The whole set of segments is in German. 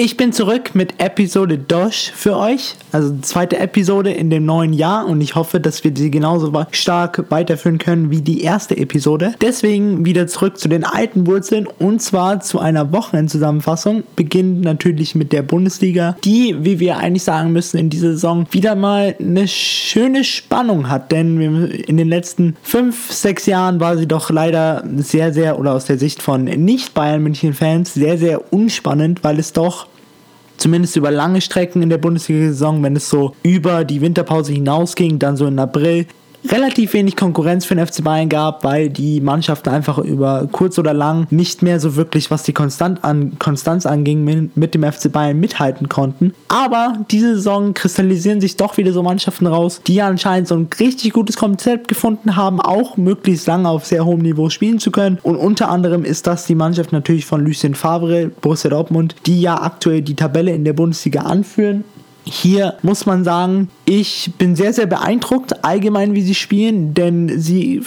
Ich bin zurück mit Episode Dosh für euch, also zweite Episode in dem neuen Jahr und ich hoffe, dass wir sie genauso stark weiterführen können wie die erste Episode. Deswegen wieder zurück zu den alten Wurzeln und zwar zu einer Wochenendzusammenfassung. Beginnt natürlich mit der Bundesliga, die, wie wir eigentlich sagen müssen, in dieser Saison wieder mal eine schöne Spannung hat, denn in den letzten fünf, sechs Jahren war sie doch leider sehr, sehr, oder aus der Sicht von Nicht-Bayern München-Fans, sehr, sehr unspannend, weil es doch zumindest über lange Strecken in der Bundesliga-Saison, wenn es so über die Winterpause hinausging, dann so in April, relativ wenig Konkurrenz für den FC Bayern gab, weil die Mannschaften einfach über kurz oder lang nicht mehr so wirklich, was die Konstant an, Konstanz anging, mit dem FC Bayern mithalten konnten. Aber diese Saison kristallisieren sich doch wieder so Mannschaften raus, die anscheinend so ein richtig gutes Konzept gefunden haben, auch möglichst lange auf sehr hohem Niveau spielen zu können. Und unter anderem ist das die Mannschaft natürlich von Lucien Favre, Borussia Dortmund, die ja aktuell die Tabelle in der Bundesliga anführen hier muss man sagen, ich bin sehr, sehr beeindruckt allgemein, wie sie spielen, denn sie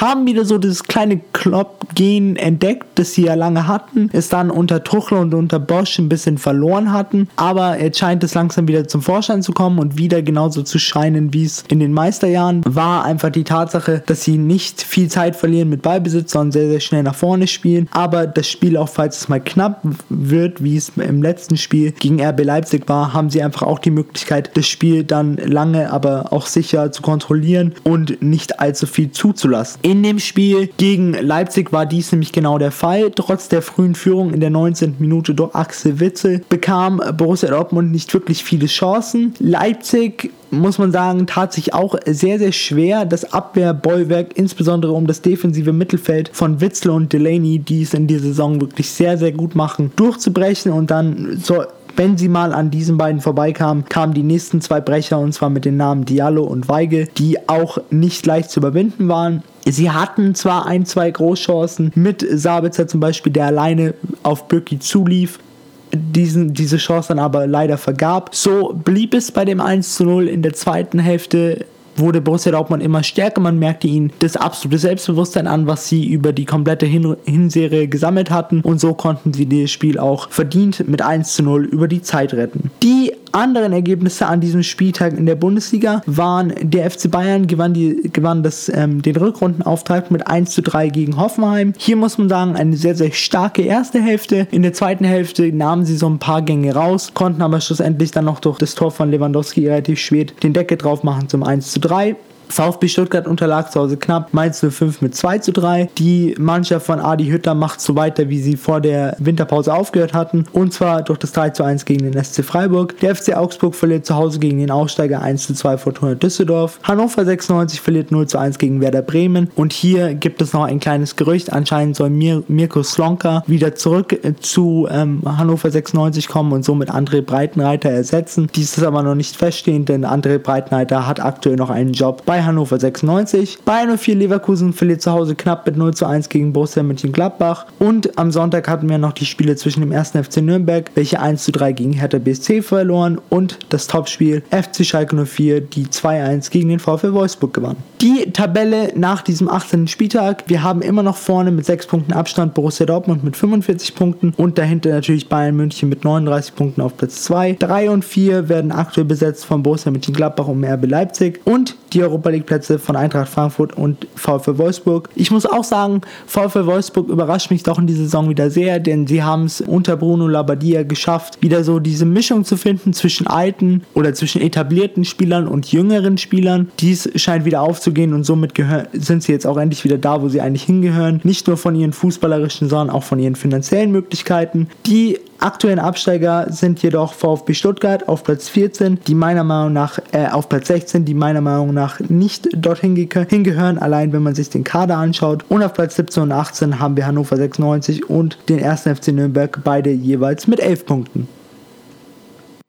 haben wieder so das kleine Klopp-Gen entdeckt, das sie ja lange hatten, es dann unter Tuchel und unter Bosch ein bisschen verloren hatten, aber jetzt scheint es langsam wieder zum Vorschein zu kommen und wieder genauso zu scheinen, wie es in den Meisterjahren war. Einfach die Tatsache, dass sie nicht viel Zeit verlieren mit Ballbesitz, sondern sehr, sehr schnell nach vorne spielen, aber das Spiel auch, falls es mal knapp wird, wie es im letzten Spiel gegen RB Leipzig war, haben sie einfach auch die Möglichkeit, das Spiel dann lange, aber auch sicher zu kontrollieren und nicht allzu viel zuzulassen. In dem Spiel gegen Leipzig war dies nämlich genau der Fall. Trotz der frühen Führung in der 19. Minute durch Axel Witzel bekam Borussia Dortmund nicht wirklich viele Chancen. Leipzig muss man sagen, tat sich auch sehr, sehr schwer, das Abwehrbollwerk, insbesondere um das defensive Mittelfeld von Witzel und Delaney, die es in dieser Saison wirklich sehr, sehr gut machen, durchzubrechen und dann so wenn sie mal an diesen beiden vorbeikamen, kamen die nächsten zwei Brecher und zwar mit den Namen Diallo und Weige, die auch nicht leicht zu überwinden waren. Sie hatten zwar ein, zwei Großchancen mit Sabitzer zum Beispiel, der alleine auf Böcki zulief, diesen, diese Chance dann aber leider vergab. So blieb es bei dem 1 zu 0 in der zweiten Hälfte wurde Borussia Dortmund immer stärker. Man merkte ihnen das absolute Selbstbewusstsein an, was sie über die komplette Hin Hinserie gesammelt hatten. Und so konnten sie das Spiel auch verdient mit 1 zu 0 über die Zeit retten. Die anderen Ergebnisse an diesem Spieltag in der Bundesliga waren, der FC Bayern gewann, die, gewann das, ähm, den Rückrundenauftrag mit 1 zu 3 gegen Hoffenheim. Hier muss man sagen, eine sehr, sehr starke erste Hälfte. In der zweiten Hälfte nahmen sie so ein paar Gänge raus, konnten aber schlussendlich dann noch durch das Tor von Lewandowski relativ spät den Deckel drauf machen zum 1 zu 3. VfB Stuttgart unterlag zu Hause knapp Mainz 05 mit 2 zu 3. Die Mannschaft von Adi Hütter macht so weiter, wie sie vor der Winterpause aufgehört hatten. Und zwar durch das 3 zu 1 gegen den SC Freiburg. Der FC Augsburg verliert zu Hause gegen den Aufsteiger 1 zu 2 Fortuna Düsseldorf. Hannover 96 verliert 0 zu 1 gegen Werder Bremen. Und hier gibt es noch ein kleines Gerücht. Anscheinend soll Mir Mirko Slonka wieder zurück zu ähm, Hannover 96 kommen und somit André Breitenreiter ersetzen. Dies ist aber noch nicht feststehend, denn André Breitenreiter hat aktuell noch einen Job bei Hannover 96. Bayern 04 Leverkusen verliert zu Hause knapp mit 0 zu 1 gegen Borussia Mönchengladbach. Und am Sonntag hatten wir noch die Spiele zwischen dem 1. FC Nürnberg, welche 1 zu 3 gegen Hertha BSC verloren und das Topspiel FC Schalke 04, die 2-1 gegen den VfL Wolfsburg gewann. Die Tabelle nach diesem 18. Spieltag. Wir haben immer noch vorne mit 6 Punkten Abstand Borussia Dortmund mit 45 Punkten und dahinter natürlich Bayern München mit 39 Punkten auf Platz 2. 3 und 4 werden aktuell besetzt von Borussia Mönchengladbach und RB Leipzig und die Europa League Plätze von Eintracht Frankfurt und VfL Wolfsburg. Ich muss auch sagen, VfL Wolfsburg überrascht mich doch in dieser Saison wieder sehr, denn sie haben es unter Bruno Labbadia geschafft, wieder so diese Mischung zu finden zwischen alten oder zwischen etablierten Spielern und jüngeren Spielern. Dies scheint wieder aufzugehen und somit sind sie jetzt auch endlich wieder da, wo sie eigentlich hingehören. Nicht nur von ihren fußballerischen, sondern auch von ihren finanziellen Möglichkeiten. Die aktuellen Absteiger sind jedoch VfB Stuttgart auf Platz 14, die meiner Meinung nach äh, auf Platz 16, die meiner Meinung nach nicht dorthin hingehören, allein wenn man sich den Kader anschaut. Und auf Platz 17 und 18 haben wir Hannover 96 und den 1. FC Nürnberg, beide jeweils mit 11 Punkten.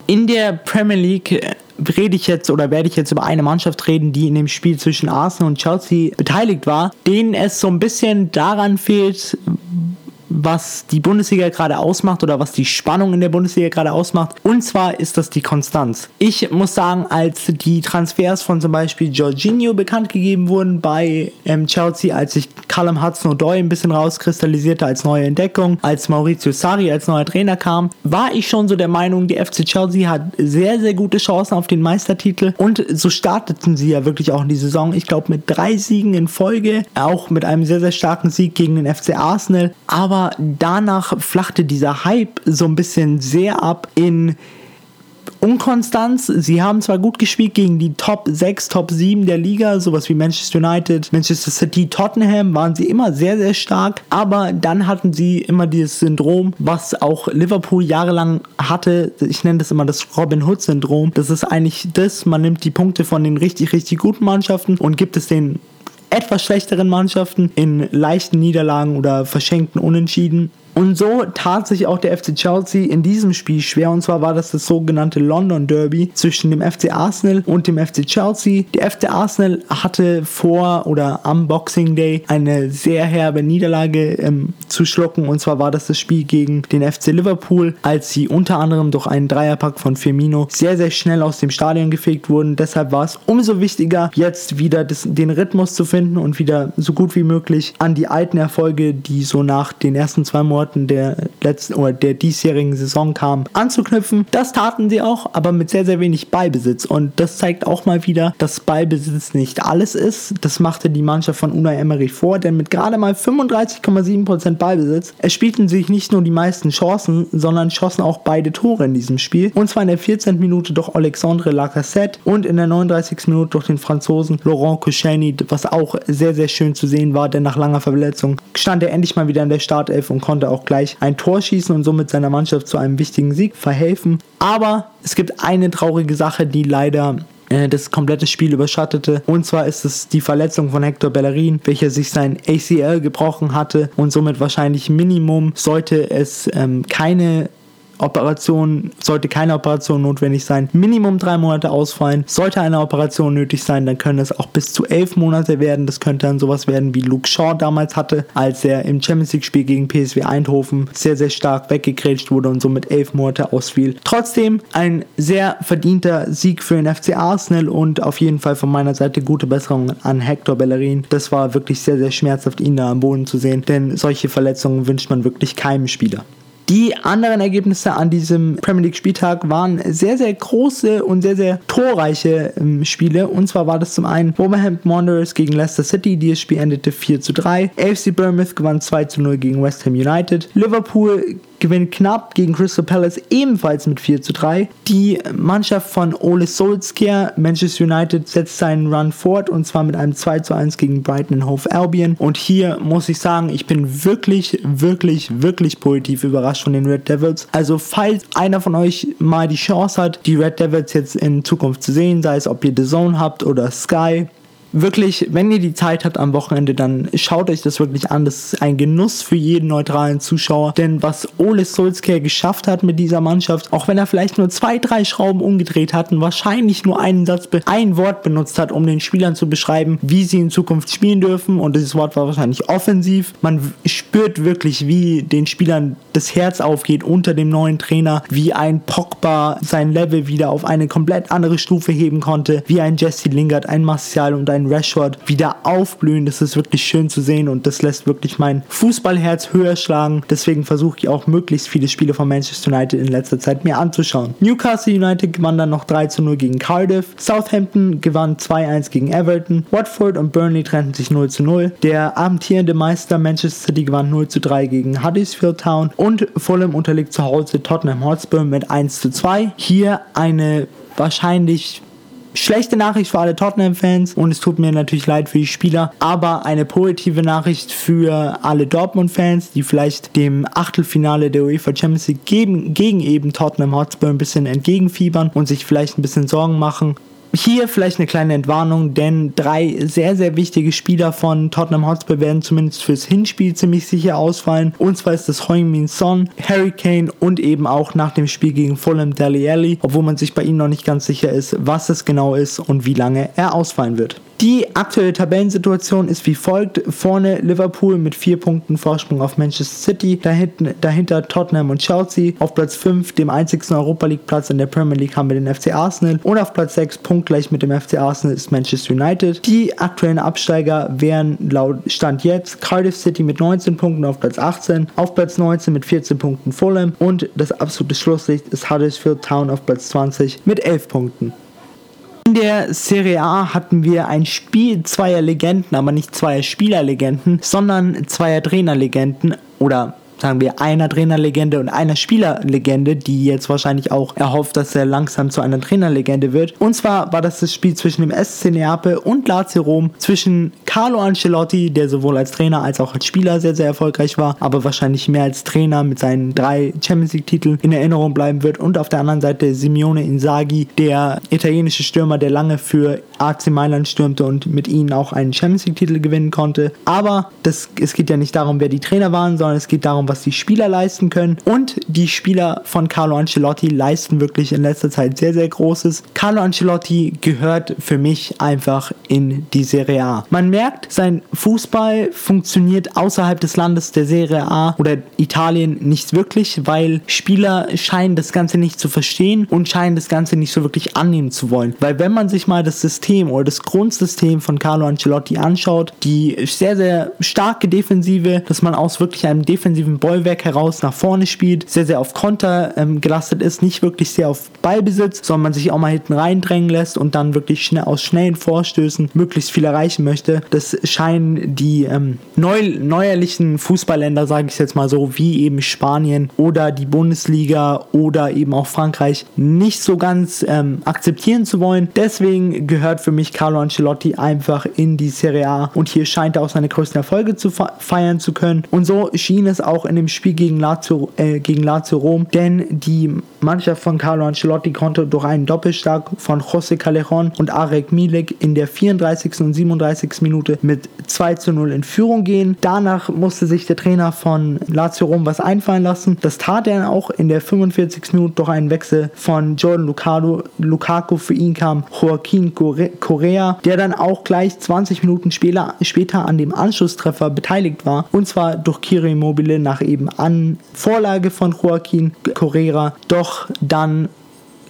In der Premier League äh, rede ich jetzt oder werde ich jetzt über eine Mannschaft reden, die in dem Spiel zwischen Arsenal und Chelsea beteiligt war, denen es so ein bisschen daran fehlt, was die Bundesliga gerade ausmacht oder was die Spannung in der Bundesliga gerade ausmacht. Und zwar ist das die Konstanz. Ich muss sagen, als die Transfers von zum Beispiel Jorginho bekannt gegeben wurden bei ähm, Chelsea, als sich Callum Hudson-Odoi ein bisschen rauskristallisierte als neue Entdeckung, als Maurizio Sarri als neuer Trainer kam, war ich schon so der Meinung, die FC Chelsea hat sehr, sehr gute Chancen auf den Meistertitel und so starteten sie ja wirklich auch in die Saison. Ich glaube mit drei Siegen in Folge, auch mit einem sehr, sehr starken Sieg gegen den FC Arsenal, aber danach flachte dieser Hype so ein bisschen sehr ab in Unkonstanz. Sie haben zwar gut gespielt gegen die Top 6, Top 7 der Liga, sowas wie Manchester United, Manchester City, Tottenham, waren sie immer sehr, sehr stark, aber dann hatten sie immer dieses Syndrom, was auch Liverpool jahrelang hatte. Ich nenne das immer das Robin Hood-Syndrom. Das ist eigentlich das, man nimmt die Punkte von den richtig, richtig guten Mannschaften und gibt es den etwas schlechteren Mannschaften in leichten Niederlagen oder verschenkten Unentschieden. Und so tat sich auch der FC Chelsea in diesem Spiel schwer. Und zwar war das das sogenannte London Derby zwischen dem FC Arsenal und dem FC Chelsea. Der FC Arsenal hatte vor oder am Boxing Day eine sehr herbe Niederlage ähm, zu schlucken. Und zwar war das das Spiel gegen den FC Liverpool, als sie unter anderem durch einen Dreierpack von Firmino sehr, sehr schnell aus dem Stadion gefegt wurden. Deshalb war es umso wichtiger, jetzt wieder das, den Rhythmus zu finden und wieder so gut wie möglich an die alten Erfolge, die so nach den ersten zwei Monaten Monaten der letzten oder der diesjährigen Saison kam, anzuknüpfen. Das taten sie auch, aber mit sehr, sehr wenig Ballbesitz. Und das zeigt auch mal wieder, dass Ballbesitz nicht alles ist. Das machte die Mannschaft von Unai Emery vor, denn mit gerade mal 35,7% Ballbesitz erspielten sich nicht nur die meisten Chancen, sondern schossen auch beide Tore in diesem Spiel. Und zwar in der 14. Minute durch Alexandre Lacassette und in der 39. Minute durch den Franzosen Laurent Koscielny, was auch sehr, sehr schön zu sehen war, denn nach langer Verletzung stand er endlich mal wieder in der Startelf und konnte auch gleich ein Tor schießen und somit seiner Mannschaft zu einem wichtigen Sieg verhelfen. Aber es gibt eine traurige Sache, die leider äh, das komplette Spiel überschattete. Und zwar ist es die Verletzung von Hector Bellerin, welcher sich sein ACL gebrochen hatte und somit wahrscheinlich Minimum sollte es ähm, keine Operation, sollte keine Operation notwendig sein, Minimum drei Monate ausfallen. Sollte eine Operation nötig sein, dann können es auch bis zu elf Monate werden. Das könnte dann sowas werden, wie Luke Shaw damals hatte, als er im Champions League Spiel gegen PSW Eindhoven sehr, sehr stark weggegrätscht wurde und somit elf Monate ausfiel. Trotzdem ein sehr verdienter Sieg für den FC Arsenal und auf jeden Fall von meiner Seite gute Besserung an Hector Bellerin. Das war wirklich sehr, sehr schmerzhaft, ihn da am Boden zu sehen, denn solche Verletzungen wünscht man wirklich keinem Spieler. Die anderen Ergebnisse an diesem Premier League Spieltag waren sehr, sehr große und sehr, sehr torreiche ähm, Spiele. Und zwar war das zum einen Wolverhampton Wanderers gegen Leicester City. Dieses Spiel endete 4 zu 3. AFC Bournemouth gewann 2 zu 0 gegen West Ham United. Liverpool gewinnt knapp gegen Crystal Palace ebenfalls mit 4 zu 3. Die Mannschaft von Ole Solskjaer, Manchester United, setzt seinen Run fort und zwar mit einem 2 zu 1 gegen Brighton Hove Albion. Und hier muss ich sagen, ich bin wirklich, wirklich, wirklich positiv überrascht von den Red Devils. Also falls einer von euch mal die Chance hat, die Red Devils jetzt in Zukunft zu sehen, sei es ob ihr The Zone habt oder Sky, wirklich, wenn ihr die Zeit habt am Wochenende, dann schaut euch das wirklich an. Das ist ein Genuss für jeden neutralen Zuschauer. Denn was Ole Solskjaer geschafft hat mit dieser Mannschaft, auch wenn er vielleicht nur zwei, drei Schrauben umgedreht hat und wahrscheinlich nur einen Satz, ein Wort benutzt hat, um den Spielern zu beschreiben, wie sie in Zukunft spielen dürfen. Und dieses Wort war wahrscheinlich offensiv. Man spürt wirklich, wie den Spielern das Herz aufgeht unter dem neuen Trainer, wie ein Pogba sein Level wieder auf eine komplett andere Stufe heben konnte, wie ein Jesse Lingard, ein Martial und ein ein Rashford wieder aufblühen. Das ist wirklich schön zu sehen und das lässt wirklich mein Fußballherz höher schlagen. Deswegen versuche ich auch möglichst viele Spiele von Manchester United in letzter Zeit mir anzuschauen. Newcastle United gewann dann noch 3 zu 0 gegen Cardiff. Southampton gewann 2-1 gegen Everton. Watford und Burnley trennten sich 0 zu 0. Der amtierende Meister Manchester City gewann 0 zu 3 gegen Huddersfield Town und Fulham unterliegt zu Hause Tottenham Hotspur mit 1 zu 2. Hier eine wahrscheinlich schlechte Nachricht für alle Tottenham-Fans und es tut mir natürlich leid für die Spieler, aber eine positive Nachricht für alle Dortmund-Fans, die vielleicht dem Achtelfinale der UEFA Champions League gegen, gegen eben Tottenham Hotspur ein bisschen entgegenfiebern und sich vielleicht ein bisschen Sorgen machen. Hier vielleicht eine kleine Entwarnung, denn drei sehr, sehr wichtige Spieler von Tottenham Hotspur werden zumindest fürs Hinspiel ziemlich sicher ausfallen. Und zwar ist das Heung-Min Son, Harry Kane und eben auch nach dem Spiel gegen Fulham Deli Alli, obwohl man sich bei ihm noch nicht ganz sicher ist, was es genau ist und wie lange er ausfallen wird. Die aktuelle Tabellensituation ist wie folgt. Vorne Liverpool mit vier Punkten Vorsprung auf Manchester City, dahinter, dahinter Tottenham und Chelsea. Auf Platz 5, dem einzigsten Europa League Platz in der Premier League, haben wir den FC Arsenal und auf Platz 6 punktgleich mit dem FC Arsenal ist Manchester United. Die aktuellen Absteiger wären laut Stand jetzt Cardiff City mit 19 Punkten auf Platz 18, auf Platz 19 mit 14 Punkten Fulham und das absolute Schlusslicht ist Huddersfield Town auf Platz 20 mit 11 Punkten. In der Serie A hatten wir ein Spiel zweier Legenden, aber nicht zweier Spielerlegenden, sondern zweier Trainerlegenden oder sagen wir, einer Trainerlegende und einer Spielerlegende, die jetzt wahrscheinlich auch erhofft, dass er langsam zu einer Trainerlegende wird. Und zwar war das das Spiel zwischen dem SC Neapel und Lazio Rom, zwischen Carlo Ancelotti, der sowohl als Trainer als auch als Spieler sehr, sehr erfolgreich war, aber wahrscheinlich mehr als Trainer mit seinen drei Champions League Titeln in Erinnerung bleiben wird. Und auf der anderen Seite Simeone Inzaghi, der italienische Stürmer, der lange für AC Mailand stürmte und mit ihnen auch einen Champions League Titel gewinnen konnte. Aber das, es geht ja nicht darum, wer die Trainer waren, sondern es geht darum, was die Spieler leisten können. Und die Spieler von Carlo Ancelotti leisten wirklich in letzter Zeit sehr, sehr Großes. Carlo Ancelotti gehört für mich einfach in die Serie A. Man merkt, sein Fußball funktioniert außerhalb des Landes der Serie A oder Italien nicht wirklich, weil Spieler scheinen das Ganze nicht zu verstehen und scheinen das Ganze nicht so wirklich annehmen zu wollen. Weil wenn man sich mal das System oder das Grundsystem von Carlo Ancelotti anschaut, die sehr, sehr starke Defensive, dass man aus wirklich einem defensiven Bollwerk heraus nach vorne spielt, sehr, sehr auf Konter ähm, gelastet ist, nicht wirklich sehr auf Ballbesitz, sondern man sich auch mal hinten reindrängen lässt und dann wirklich schnell aus schnellen Vorstößen möglichst viel erreichen möchte. Das scheinen die ähm, neu, neuerlichen Fußballländer, sage ich jetzt mal so, wie eben Spanien oder die Bundesliga oder eben auch Frankreich nicht so ganz ähm, akzeptieren zu wollen. Deswegen gehört für mich Carlo Ancelotti einfach in die Serie A und hier scheint er auch seine größten Erfolge zu feiern zu können. Und so schien es auch in dem Spiel gegen Lazio, äh, gegen Lazio Rom, denn die Mannschaft von Carlo Ancelotti konnte durch einen Doppelstark von José Callejon und Arek Milik in der 34. und 37. Minute mit 2 zu 0 in Führung gehen. Danach musste sich der Trainer von Lazio Rom was einfallen lassen. Das tat er auch in der 45. Minute durch einen Wechsel von Jordan Lukaku. Lukaku für ihn kam Joaquin Correa, der dann auch gleich 20 Minuten später, an dem Anschlusstreffer beteiligt war. Und zwar durch Kiri Immobile nach eben an Vorlage von Joaquin Correa. Doch dann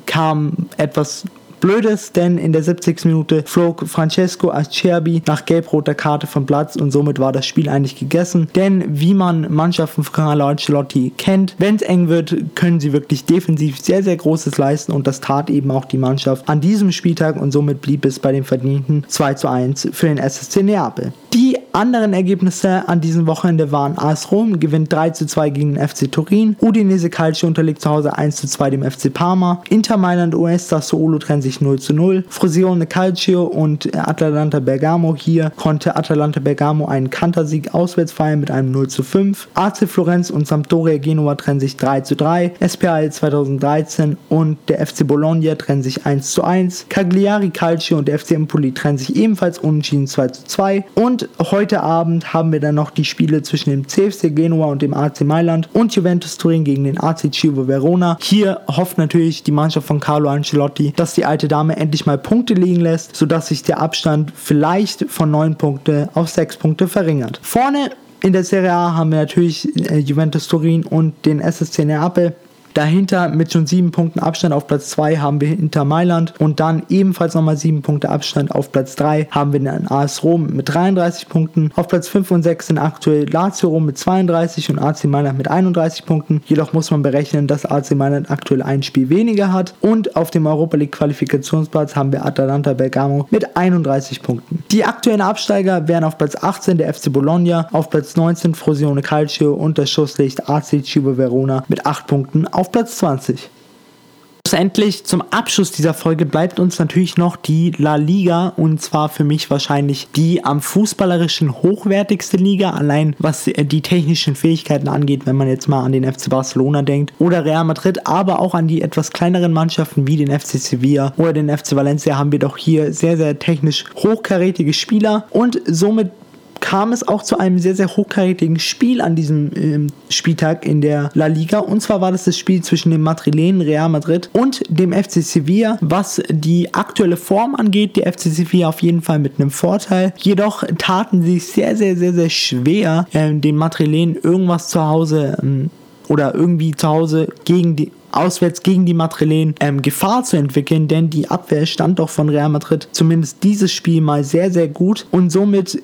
kam etwas Blödes, denn in der 70. Minute flog Francesco Acerbi nach gelb-roter Karte vom Platz und somit war das Spiel eigentlich gegessen. Denn wie man Mannschaften von Carlo Ancelotti kennt, wenn es eng wird, können sie wirklich defensiv sehr, sehr Großes leisten und das tat eben auch die Mannschaft an diesem Spieltag und somit blieb es bei dem verdienten 2 zu 1 für den SSC Neapel. Die anderen Ergebnisse an diesem Wochenende waren AS Rom gewinnt 3 zu 2 gegen den FC Turin, Udinese Calcio unterliegt zu Hause 1 zu 2 dem FC Parma, Inter Mailand US Sassuolo trennen sich 0 zu 0, Frosione Calcio und Atalanta Bergamo hier konnte Atalanta Bergamo einen Kantersieg auswärts feiern mit einem 0 zu 5, AC Florenz und Sampdoria Genua trennen sich 3 zu 3, SPAL 2013 und der FC Bologna trennen sich 1 zu 1, Cagliari Calcio und der FC Empoli trennen sich ebenfalls unentschieden 2 zu 2 und heute Abend haben wir dann noch die Spiele zwischen dem CFC Genua und dem AC Mailand und Juventus Turin gegen den AC Chievo Verona. Hier hofft natürlich die Mannschaft von Carlo Ancelotti, dass die alte Dame endlich mal Punkte liegen lässt, sodass sich der Abstand vielleicht von 9 Punkte auf 6 Punkte verringert. Vorne in der Serie A haben wir natürlich äh, Juventus Turin und den SSC Neapel. Dahinter mit schon sieben Punkten Abstand auf Platz 2 haben wir Inter Mailand und dann ebenfalls nochmal sieben Punkte Abstand auf Platz 3 haben wir den AS Rom mit 33 Punkten. Auf Platz 5 und 6 sind aktuell Lazio Rom mit 32 und AC Mailand mit 31 Punkten. Jedoch muss man berechnen, dass AC Mailand aktuell ein Spiel weniger hat und auf dem Europa League Qualifikationsplatz haben wir Atalanta Bergamo mit 31 Punkten. Die aktuellen Absteiger wären auf Platz 18 der FC Bologna, auf Platz 19 Frosione Calcio und das Schusslicht AC Cibo Verona mit 8 Punkten auf Platz 20. Schlussendlich zum Abschluss dieser Folge bleibt uns natürlich noch die La Liga und zwar für mich wahrscheinlich die am fußballerischen hochwertigste Liga, allein was die technischen Fähigkeiten angeht, wenn man jetzt mal an den FC Barcelona denkt oder Real Madrid, aber auch an die etwas kleineren Mannschaften wie den FC Sevilla oder den FC Valencia haben wir doch hier sehr, sehr technisch hochkarätige Spieler und somit kam es auch zu einem sehr, sehr hochkarätigen Spiel an diesem ähm, Spieltag in der La Liga. Und zwar war das das Spiel zwischen dem Madrilenen Real Madrid und dem FC Sevilla. Was die aktuelle Form angeht, der FC Sevilla auf jeden Fall mit einem Vorteil. Jedoch taten sie sehr, sehr, sehr, sehr schwer, äh, den Madrilenen irgendwas zu Hause ähm, oder irgendwie zu Hause gegen die auswärts gegen die Madrilen ähm, Gefahr zu entwickeln, denn die Abwehr stand doch von Real Madrid zumindest dieses Spiel mal sehr, sehr gut und somit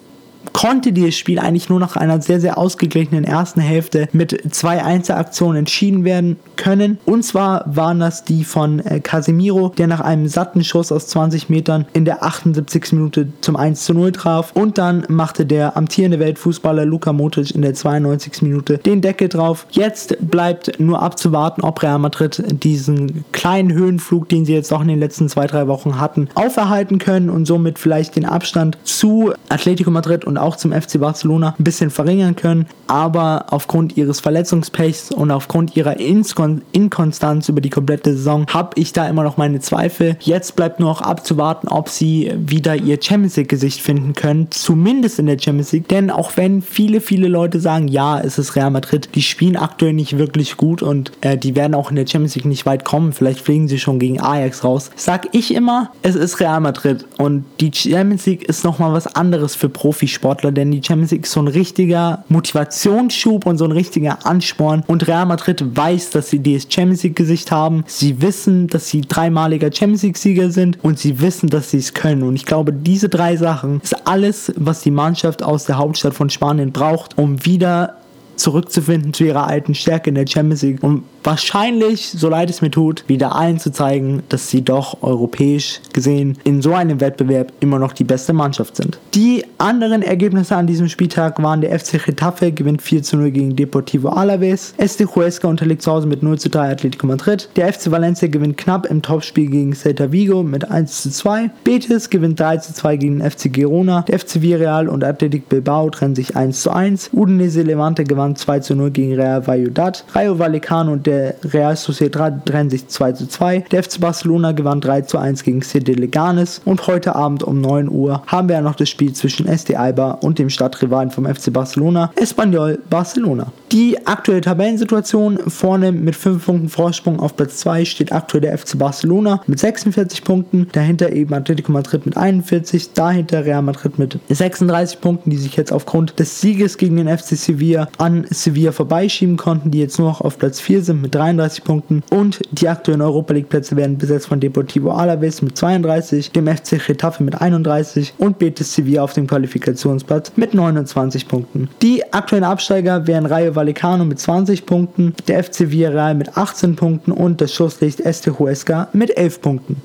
konnte dieses Spiel eigentlich nur nach einer sehr, sehr ausgeglichenen ersten Hälfte mit zwei Einzelaktionen entschieden werden können. Und zwar waren das die von äh, Casemiro, der nach einem satten Schuss aus 20 Metern in der 78. Minute zum 1 zu 0 traf. Und dann machte der amtierende Weltfußballer Luka Modric in der 92. Minute den Deckel drauf. Jetzt bleibt nur abzuwarten, ob Real Madrid diesen kleinen Höhenflug, den sie jetzt auch in den letzten zwei, drei Wochen hatten, auferhalten können und somit vielleicht den Abstand zu Atletico Madrid und auch zum FC Barcelona ein bisschen verringern können. Aber aufgrund ihres Verletzungspechs und aufgrund ihrer Inkonstanz über die komplette Saison habe ich da immer noch meine Zweifel. Jetzt bleibt nur noch abzuwarten, ob sie wieder ihr Champions League Gesicht finden können. Zumindest in der Champions League. Denn auch wenn viele, viele Leute sagen, ja, es ist Real Madrid, die spielen aktuell nicht wirklich gut und äh, die werden auch in der Champions League nicht weit kommen. Vielleicht fliegen sie schon gegen Ajax raus. Sag ich immer, es ist Real Madrid und die Champions League ist nochmal was anderes für Profisport. Sportler, denn die Champions League ist so ein richtiger Motivationsschub und so ein richtiger Ansporn. Und Real Madrid weiß, dass sie das Champions League Gesicht haben. Sie wissen, dass sie dreimaliger Champions League Sieger sind und sie wissen, dass sie es können. Und ich glaube, diese drei Sachen ist alles, was die Mannschaft aus der Hauptstadt von Spanien braucht, um wieder zurückzufinden zu ihrer alten Stärke in der Champions League. Und wahrscheinlich, so leid es mir tut, wieder allen zu zeigen, dass sie doch europäisch gesehen in so einem Wettbewerb immer noch die beste Mannschaft sind. Die anderen Ergebnisse an diesem Spieltag waren der FC Getafe gewinnt 4 zu 0 gegen Deportivo Alaves, SD Huesca unterliegt zu Hause mit 0 zu 3 Atletico Madrid, der FC Valencia gewinnt knapp im Topspiel gegen Celta Vigo mit 1 zu 2, Betis gewinnt 3 zu 2 gegen FC Girona, der FC Villarreal und Athletic Bilbao trennen sich 1 zu 1, Udinese Levante gewann 2 zu 0 gegen Real Valladolid, Rayo Vallecano und der Real Sociedad trennen sich 2 zu 2. Der FC Barcelona gewann 3 zu 1 gegen CD Leganes. Und heute Abend um 9 Uhr haben wir ja noch das Spiel zwischen SD Alba und dem Stadtrivalen vom FC Barcelona, Espanyol Barcelona. Die aktuelle Tabellensituation vorne mit 5 Punkten Vorsprung auf Platz 2 steht aktuell der FC Barcelona mit 46 Punkten, dahinter eben Atletico Madrid mit 41, dahinter Real Madrid mit 36 Punkten, die sich jetzt aufgrund des Sieges gegen den FC Sevilla an Sevilla vorbeischieben konnten, die jetzt nur noch auf Platz 4 sind mit 33 Punkten und die aktuellen Europa League Plätze werden besetzt von Deportivo Alaves mit 32, dem FC Getafe mit 31 und Betis Sevilla auf dem Qualifikationsplatz mit 29 Punkten. Die aktuellen Absteiger wären Rayo Vallecano mit 20 Punkten, der FC Villarreal mit 18 Punkten und das Schusslicht Este Huesca mit 11 Punkten.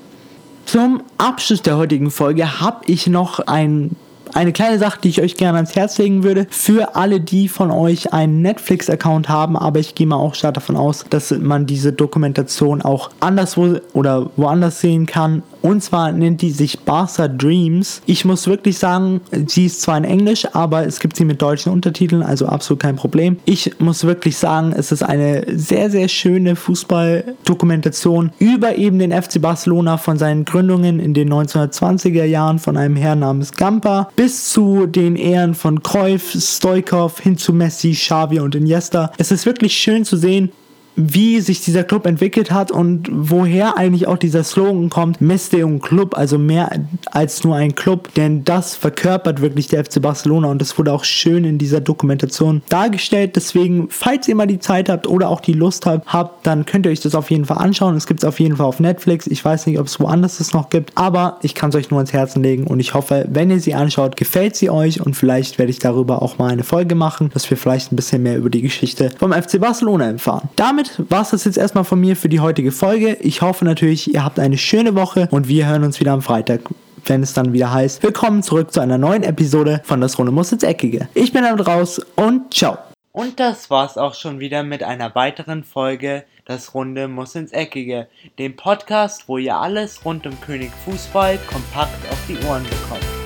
Zum Abschluss der heutigen Folge habe ich noch ein eine kleine Sache, die ich euch gerne ans Herz legen würde, für alle, die von euch einen Netflix-Account haben, aber ich gehe mal auch stark davon aus, dass man diese Dokumentation auch anderswo oder woanders sehen kann. Und zwar nennt die sich Barca Dreams. Ich muss wirklich sagen, sie ist zwar in Englisch, aber es gibt sie mit deutschen Untertiteln, also absolut kein Problem. Ich muss wirklich sagen, es ist eine sehr, sehr schöne Fußball-Dokumentation über eben den FC Barcelona von seinen Gründungen in den 1920er Jahren von einem Herrn namens Gampa bis zu den Ehren von Cruyff, Stoikov hin zu Messi, Xavi und Iniesta. Es ist wirklich schön zu sehen, wie sich dieser Club entwickelt hat und woher eigentlich auch dieser Slogan kommt, Meste un Club, also mehr als nur ein Club, denn das verkörpert wirklich der FC Barcelona und das wurde auch schön in dieser Dokumentation dargestellt. Deswegen, falls ihr mal die Zeit habt oder auch die Lust habt, dann könnt ihr euch das auf jeden Fall anschauen. Es gibt es auf jeden Fall auf Netflix. Ich weiß nicht, ob es woanders es noch gibt, aber ich kann es euch nur ans Herzen legen und ich hoffe, wenn ihr sie anschaut, gefällt sie euch und vielleicht werde ich darüber auch mal eine Folge machen, dass wir vielleicht ein bisschen mehr über die Geschichte vom FC Barcelona erfahren. Damit damit war es das jetzt erstmal von mir für die heutige Folge. Ich hoffe natürlich, ihr habt eine schöne Woche und wir hören uns wieder am Freitag wenn es dann wieder heißt, willkommen zurück zu einer neuen Episode von Das Runde muss ins Eckige. Ich bin damit raus und ciao. Und das war's auch schon wieder mit einer weiteren Folge Das Runde muss ins Eckige, dem Podcast, wo ihr alles rund um König Fußball kompakt auf die Ohren bekommt.